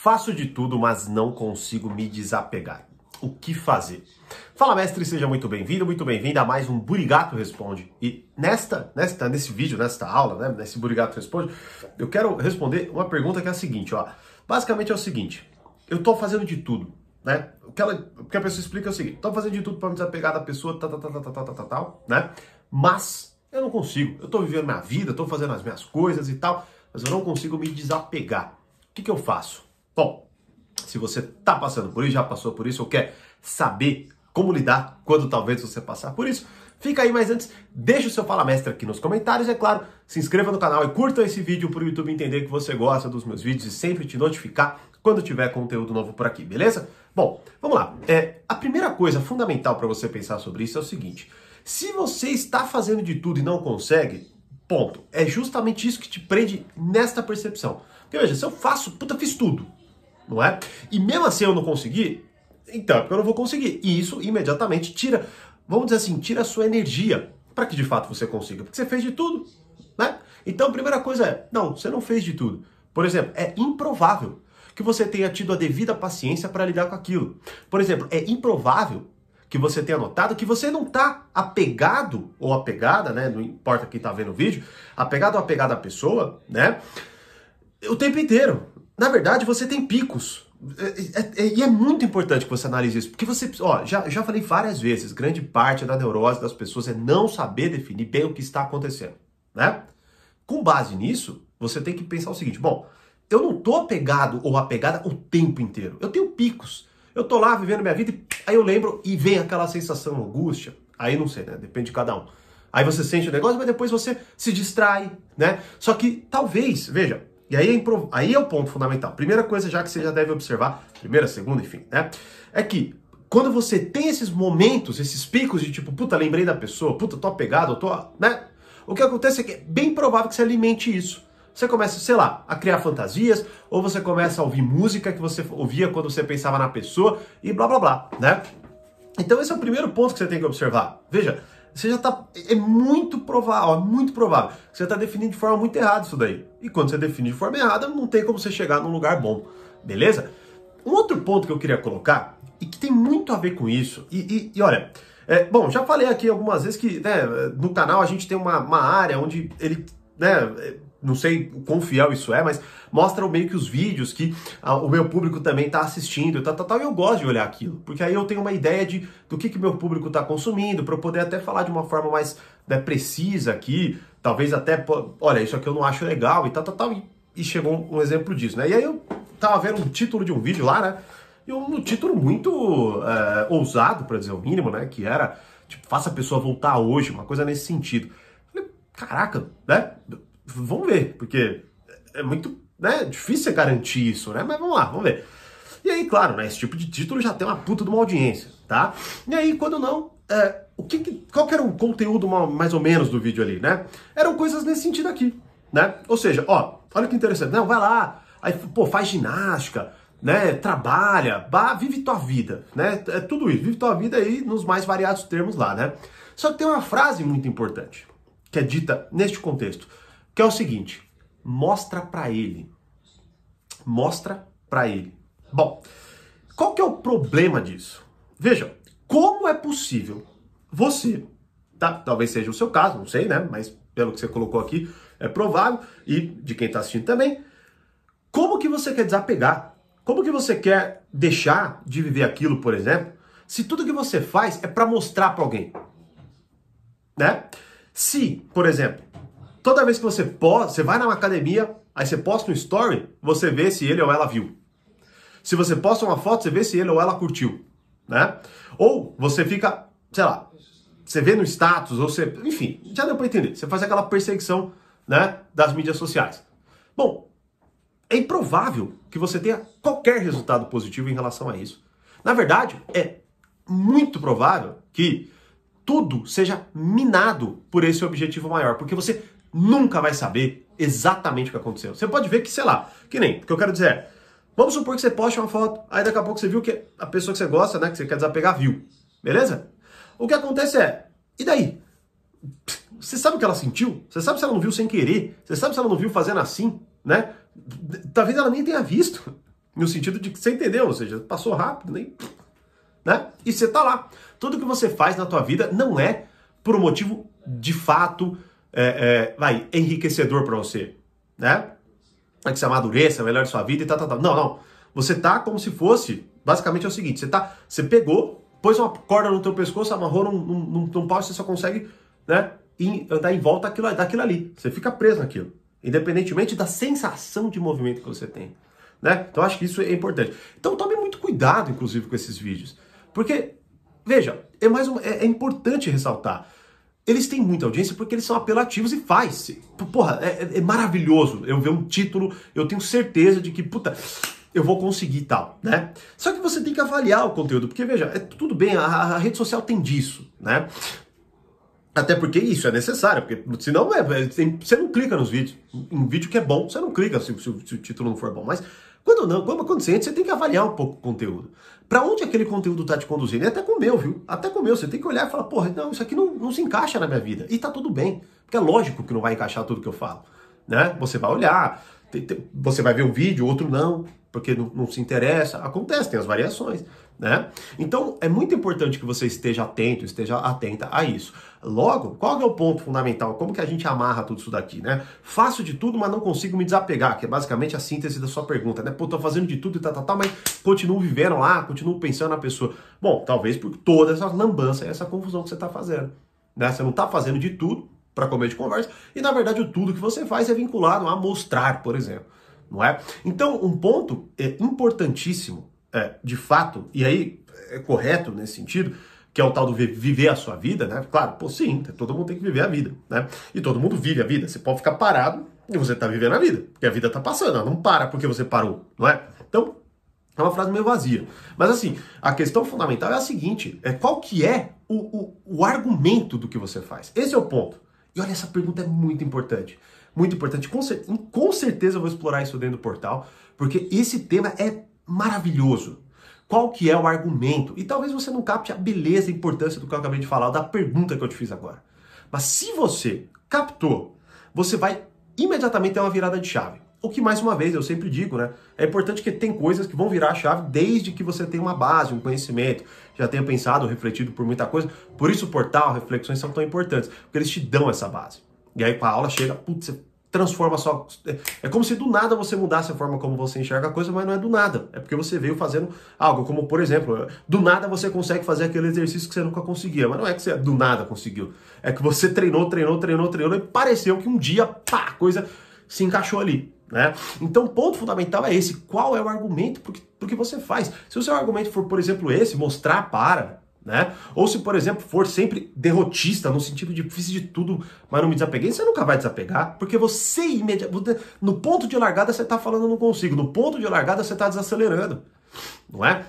Faço de tudo, mas não consigo me desapegar. O que fazer? Fala mestre, seja muito bem-vindo, muito bem-vinda a mais um Burigato Responde. E nesta, nesta, nesse vídeo, nesta aula, né, nesse Burigato Responde, eu quero responder uma pergunta que é a seguinte, ó. Basicamente é o seguinte, eu tô fazendo de tudo, né? O que, ela, o que a pessoa explica é o seguinte, tô fazendo de tudo para me desapegar da pessoa, tal, tal, tal, tal, tal, tal, tal, né? Mas eu não consigo. Eu tô vivendo minha vida, tô fazendo as minhas coisas e tal, mas eu não consigo me desapegar. O que, que eu faço? Bom, se você está passando por isso, já passou por isso, ou quer saber como lidar quando talvez você passar por isso, fica aí, mas antes, deixa o seu Fala Mestre aqui nos comentários, é claro, se inscreva no canal e curta esse vídeo para o YouTube entender que você gosta dos meus vídeos e sempre te notificar quando tiver conteúdo novo por aqui, beleza? Bom, vamos lá. É, a primeira coisa fundamental para você pensar sobre isso é o seguinte: se você está fazendo de tudo e não consegue, ponto. É justamente isso que te prende nesta percepção. Porque veja, se eu faço, puta, fiz tudo não é? E mesmo assim eu não consegui, então é porque eu não vou conseguir. E isso imediatamente tira, vamos dizer assim, tira a sua energia para que de fato você consiga, porque você fez de tudo, né? Então a primeira coisa é, não, você não fez de tudo. Por exemplo, é improvável que você tenha tido a devida paciência para lidar com aquilo. Por exemplo, é improvável que você tenha notado que você não está apegado ou apegada, né? Não importa quem está vendo o vídeo, apegado ou apegada à pessoa, né? O tempo inteiro. Na verdade, você tem picos. É, é, é, e é muito importante que você analise isso, porque você, ó, já, já falei várias vezes, grande parte da neurose das pessoas é não saber definir bem o que está acontecendo, né? Com base nisso, você tem que pensar o seguinte, bom, eu não tô apegado ou apegada o tempo inteiro, eu tenho picos, eu tô lá vivendo minha vida, e aí eu lembro e vem aquela sensação angústia, aí não sei, né, depende de cada um. Aí você sente o negócio, mas depois você se distrai, né? Só que talvez, veja, e aí é, aí é o ponto fundamental. Primeira coisa já que você já deve observar, primeira, segunda, enfim, né? É que quando você tem esses momentos, esses picos de tipo, puta, lembrei da pessoa, puta, tô apegado, tô, né? O que acontece é que é bem provável que você alimente isso. Você começa, sei lá, a criar fantasias, ou você começa a ouvir música que você ouvia quando você pensava na pessoa, e blá blá blá, né? Então esse é o primeiro ponto que você tem que observar. Veja, você já está. É muito provável, é muito provável. Você está definindo de forma muito errada isso daí. E quando você define de forma errada, não tem como você chegar num lugar bom. Beleza? Um outro ponto que eu queria colocar, e que tem muito a ver com isso, e, e, e olha. É, bom, já falei aqui algumas vezes que né, no canal a gente tem uma, uma área onde ele né, não sei o quão fiel isso é, mas mostra meio que os vídeos que ah, o meu público também está assistindo, tal, tal, tal, e eu gosto de olhar aquilo, porque aí eu tenho uma ideia de do que que meu público está consumindo, para eu poder até falar de uma forma mais né, precisa aqui, talvez até, olha, isso aqui eu não acho legal e tal, tal, tal, e, e chegou um, exemplo disso, né? E aí eu tava vendo um título de um vídeo lá, né? E um, título muito é, ousado, para dizer o mínimo, né? Que era, tipo, faça a pessoa voltar hoje, uma coisa nesse sentido. Falei, caraca, né? Vamos ver, porque é muito né, difícil você garantir isso, né? Mas vamos lá, vamos ver. E aí, claro, né, esse tipo de título já tem uma puta de uma audiência, tá? E aí, quando não, é, o que, qual que era o conteúdo mais ou menos do vídeo ali, né? Eram coisas nesse sentido aqui, né? Ou seja, ó, olha que interessante, não, vai lá, aí, pô, faz ginástica, né? Trabalha, bah, vive tua vida, né? É tudo isso, vive tua vida aí nos mais variados termos lá, né? Só que tem uma frase muito importante que é dita neste contexto que é o seguinte: mostra para ele. Mostra para ele. Bom, qual que é o problema disso? Veja, como é possível você, tá? Talvez seja o seu caso, não sei, né? Mas pelo que você colocou aqui, é provável e de quem está assistindo também. Como que você quer desapegar? Como que você quer deixar de viver aquilo, por exemplo, se tudo que você faz é para mostrar para alguém, né? Se, por exemplo, Toda vez que você posta, você vai numa academia, aí você posta um story, você vê se ele ou ela viu. Se você posta uma foto, você vê se ele ou ela curtiu, né? Ou você fica, sei lá, você vê no status, ou você, enfim, já deu para entender. Você faz aquela perseguição, né, das mídias sociais. Bom, é improvável que você tenha qualquer resultado positivo em relação a isso. Na verdade, é muito provável que tudo seja minado por esse objetivo maior, porque você nunca vai saber exatamente o que aconteceu. Você pode ver que, sei lá, que nem, o que eu quero dizer é, vamos supor que você poste uma foto, aí daqui a pouco você viu que a pessoa que você gosta, né, que você quer desapegar, viu. Beleza? O que acontece é, e daí? Você sabe o que ela sentiu? Você sabe se ela não viu sem querer? Você sabe se ela não viu fazendo assim, né? Talvez ela nem tenha visto, No sentido de que você entendeu, ou seja, passou rápido, nem. Né? E você tá lá. Tudo que você faz na tua vida não é por um motivo de fato é, é, vai, enriquecedor para você, né? É que você amadureça, melhore sua vida e tal, tal, tal. Não, não. Você tá como se fosse, basicamente é o seguinte, você tá, você pegou, pôs uma corda no teu pescoço, amarrou num, num, num pau, você só consegue, né, andar em volta daquilo, daquilo ali. Você fica preso naquilo, independentemente da sensação de movimento que você tem, né? Então acho que isso é importante. Então tome muito cuidado, inclusive, com esses vídeos, porque veja, é mais um, é, é importante ressaltar eles têm muita audiência porque eles são apelativos e faz. Porra, é, é, é, maravilhoso eu ver um título, eu tenho certeza de que, puta, eu vou conseguir tal, né? Só que você tem que avaliar o conteúdo, porque veja, é tudo bem, a, a rede social tem disso, né? Até porque isso é necessário, porque senão é, é, tem, você não clica nos vídeos. Em vídeo que é bom, você não clica se, se, se o título não for bom. Mas quando não, quando acontece, você tem que avaliar um pouco o conteúdo. Para onde aquele conteúdo está te conduzindo? E até com o meu, viu? Até com o meu. Você tem que olhar e falar, porra, não, isso aqui não, não se encaixa na minha vida. E tá tudo bem. Porque é lógico que não vai encaixar tudo que eu falo. Né? Você vai olhar, você vai ver um vídeo, outro não, porque não, não se interessa. Acontece, tem as variações né? Então é muito importante que você esteja atento, esteja atenta a isso. Logo, qual é o ponto fundamental? Como que a gente amarra tudo isso daqui, né? Faço de tudo, mas não consigo me desapegar, que é basicamente a síntese da sua pergunta, né? Pô, tô fazendo de tudo e tal, mas continuo vivendo lá, continuo pensando na pessoa. Bom, talvez por toda essa lambança e essa confusão que você está fazendo, né? Você não está fazendo de tudo para comer de conversa e na verdade o tudo que você faz é vinculado a mostrar, por exemplo, não é? Então, um ponto é importantíssimo é, de fato, e aí é correto nesse sentido, que é o tal do viver a sua vida, né? Claro, pô, sim, todo mundo tem que viver a vida, né? E todo mundo vive a vida. Você pode ficar parado e você tá vivendo a vida, porque a vida tá passando, ela não para porque você parou, não é? Então, é uma frase meio vazia. Mas assim, a questão fundamental é a seguinte: é qual que é o, o, o argumento do que você faz? Esse é o ponto. E olha, essa pergunta é muito importante. Muito importante. Com, com certeza eu vou explorar isso dentro do portal, porque esse tema é maravilhoso. Qual que é o argumento? E talvez você não capte a beleza e importância do que eu acabei de falar, da pergunta que eu te fiz agora. Mas se você captou, você vai imediatamente ter uma virada de chave. O que, mais uma vez, eu sempre digo, né? É importante que tem coisas que vão virar a chave desde que você tenha uma base, um conhecimento, já tenha pensado, refletido por muita coisa. Por isso o portal, reflexões são tão importantes, porque eles te dão essa base. E aí, com a aula, chega, putz, você transforma só. É como se do nada você mudasse a forma como você enxerga a coisa, mas não é do nada. É porque você veio fazendo algo, como por exemplo, do nada você consegue fazer aquele exercício que você nunca conseguia. Mas não é que você do nada conseguiu. É que você treinou, treinou, treinou, treinou e pareceu que um dia, pá, a coisa se encaixou ali. Né? Então, o ponto fundamental é esse: qual é o argumento para que você faz? Se o seu argumento for, por exemplo, esse, mostrar para, né? Ou se, por exemplo, for sempre derrotista, no sentido de fiz de tudo, mas não me desapeguei, você nunca vai desapegar, porque você imediatamente. No ponto de largada você está falando não consigo, no ponto de largada você está desacelerando, não é?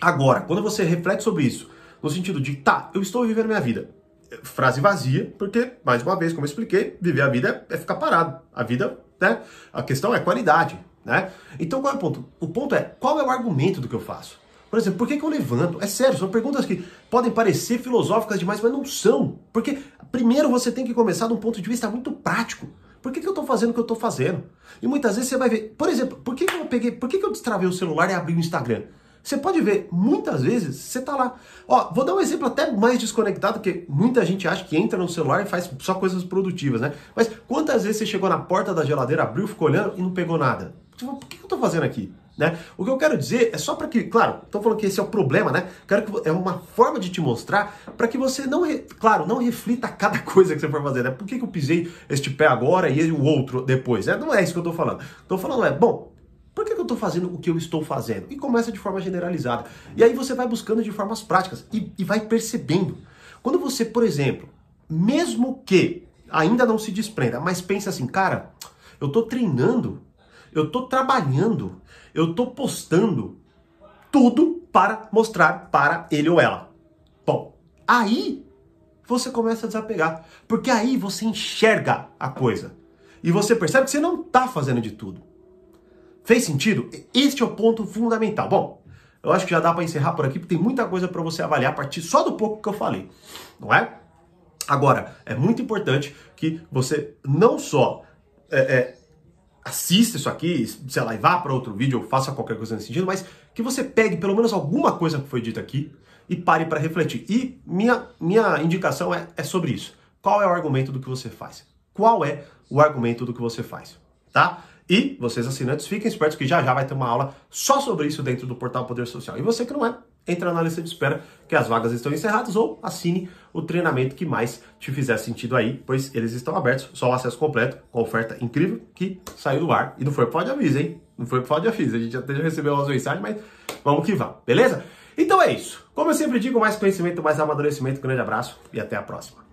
Agora, quando você reflete sobre isso, no sentido de, tá, eu estou vivendo minha vida. Frase vazia, porque, mais uma vez, como eu expliquei, viver a vida é, é ficar parado. A vida, né? A questão é qualidade, né? Então qual é o ponto? O ponto é, qual é o argumento do que eu faço? Por exemplo, por que, que eu levanto? É sério, são perguntas que podem parecer filosóficas demais, mas não são. Porque primeiro você tem que começar de um ponto de vista muito prático. Por que, que eu estou fazendo o que eu estou fazendo? E muitas vezes você vai ver, por exemplo, por que, que eu peguei, por que, que eu destravei o celular e abri o Instagram? Você pode ver, muitas vezes você está lá. Ó, vou dar um exemplo até mais desconectado, que muita gente acha que entra no celular e faz só coisas produtivas, né? Mas quantas vezes você chegou na porta da geladeira, abriu, ficou olhando e não pegou nada? Tipo, por que eu estou fazendo aqui? Né? O que eu quero dizer é só para que, claro, estou falando que esse é o problema, né? Quero que é uma forma de te mostrar para que você não, claro, não reflita cada coisa que você for fazer, né? Por que, que eu pisei este pé agora e o outro depois? Né? Não é isso que eu estou falando. Estou falando é, bom, por que, que eu estou fazendo o que eu estou fazendo? E começa de forma generalizada. E aí você vai buscando de formas práticas e, e vai percebendo. Quando você, por exemplo, mesmo que ainda não se desprenda, mas pensa assim, cara, eu estou treinando eu estou trabalhando, eu estou postando tudo para mostrar para ele ou ela. Bom, aí você começa a desapegar, porque aí você enxerga a coisa e você percebe que você não está fazendo de tudo. Fez sentido? Este é o ponto fundamental. Bom, eu acho que já dá para encerrar por aqui, porque tem muita coisa para você avaliar a partir só do pouco que eu falei, não é? Agora, é muito importante que você não só é, é, assista isso aqui, sei lá, e vá para outro vídeo ou faça qualquer coisa nesse sentido, mas que você pegue pelo menos alguma coisa que foi dita aqui e pare para refletir. E minha, minha indicação é, é sobre isso. Qual é o argumento do que você faz? Qual é o argumento do que você faz? Tá? E vocês assinantes, fiquem espertos que já já vai ter uma aula só sobre isso dentro do portal Poder Social. E você que não é, entra na lista de espera que as vagas estão encerradas ou assine o treinamento que mais te fizer sentido aí, pois eles estão abertos, só o acesso completo, com oferta incrível que saiu do ar. E não foi por de aviso, hein? Não foi por de aviso. A gente até já recebeu umas mensagens, mas vamos que vamos, beleza? Então é isso. Como eu sempre digo, mais conhecimento, mais amadurecimento. grande abraço e até a próxima.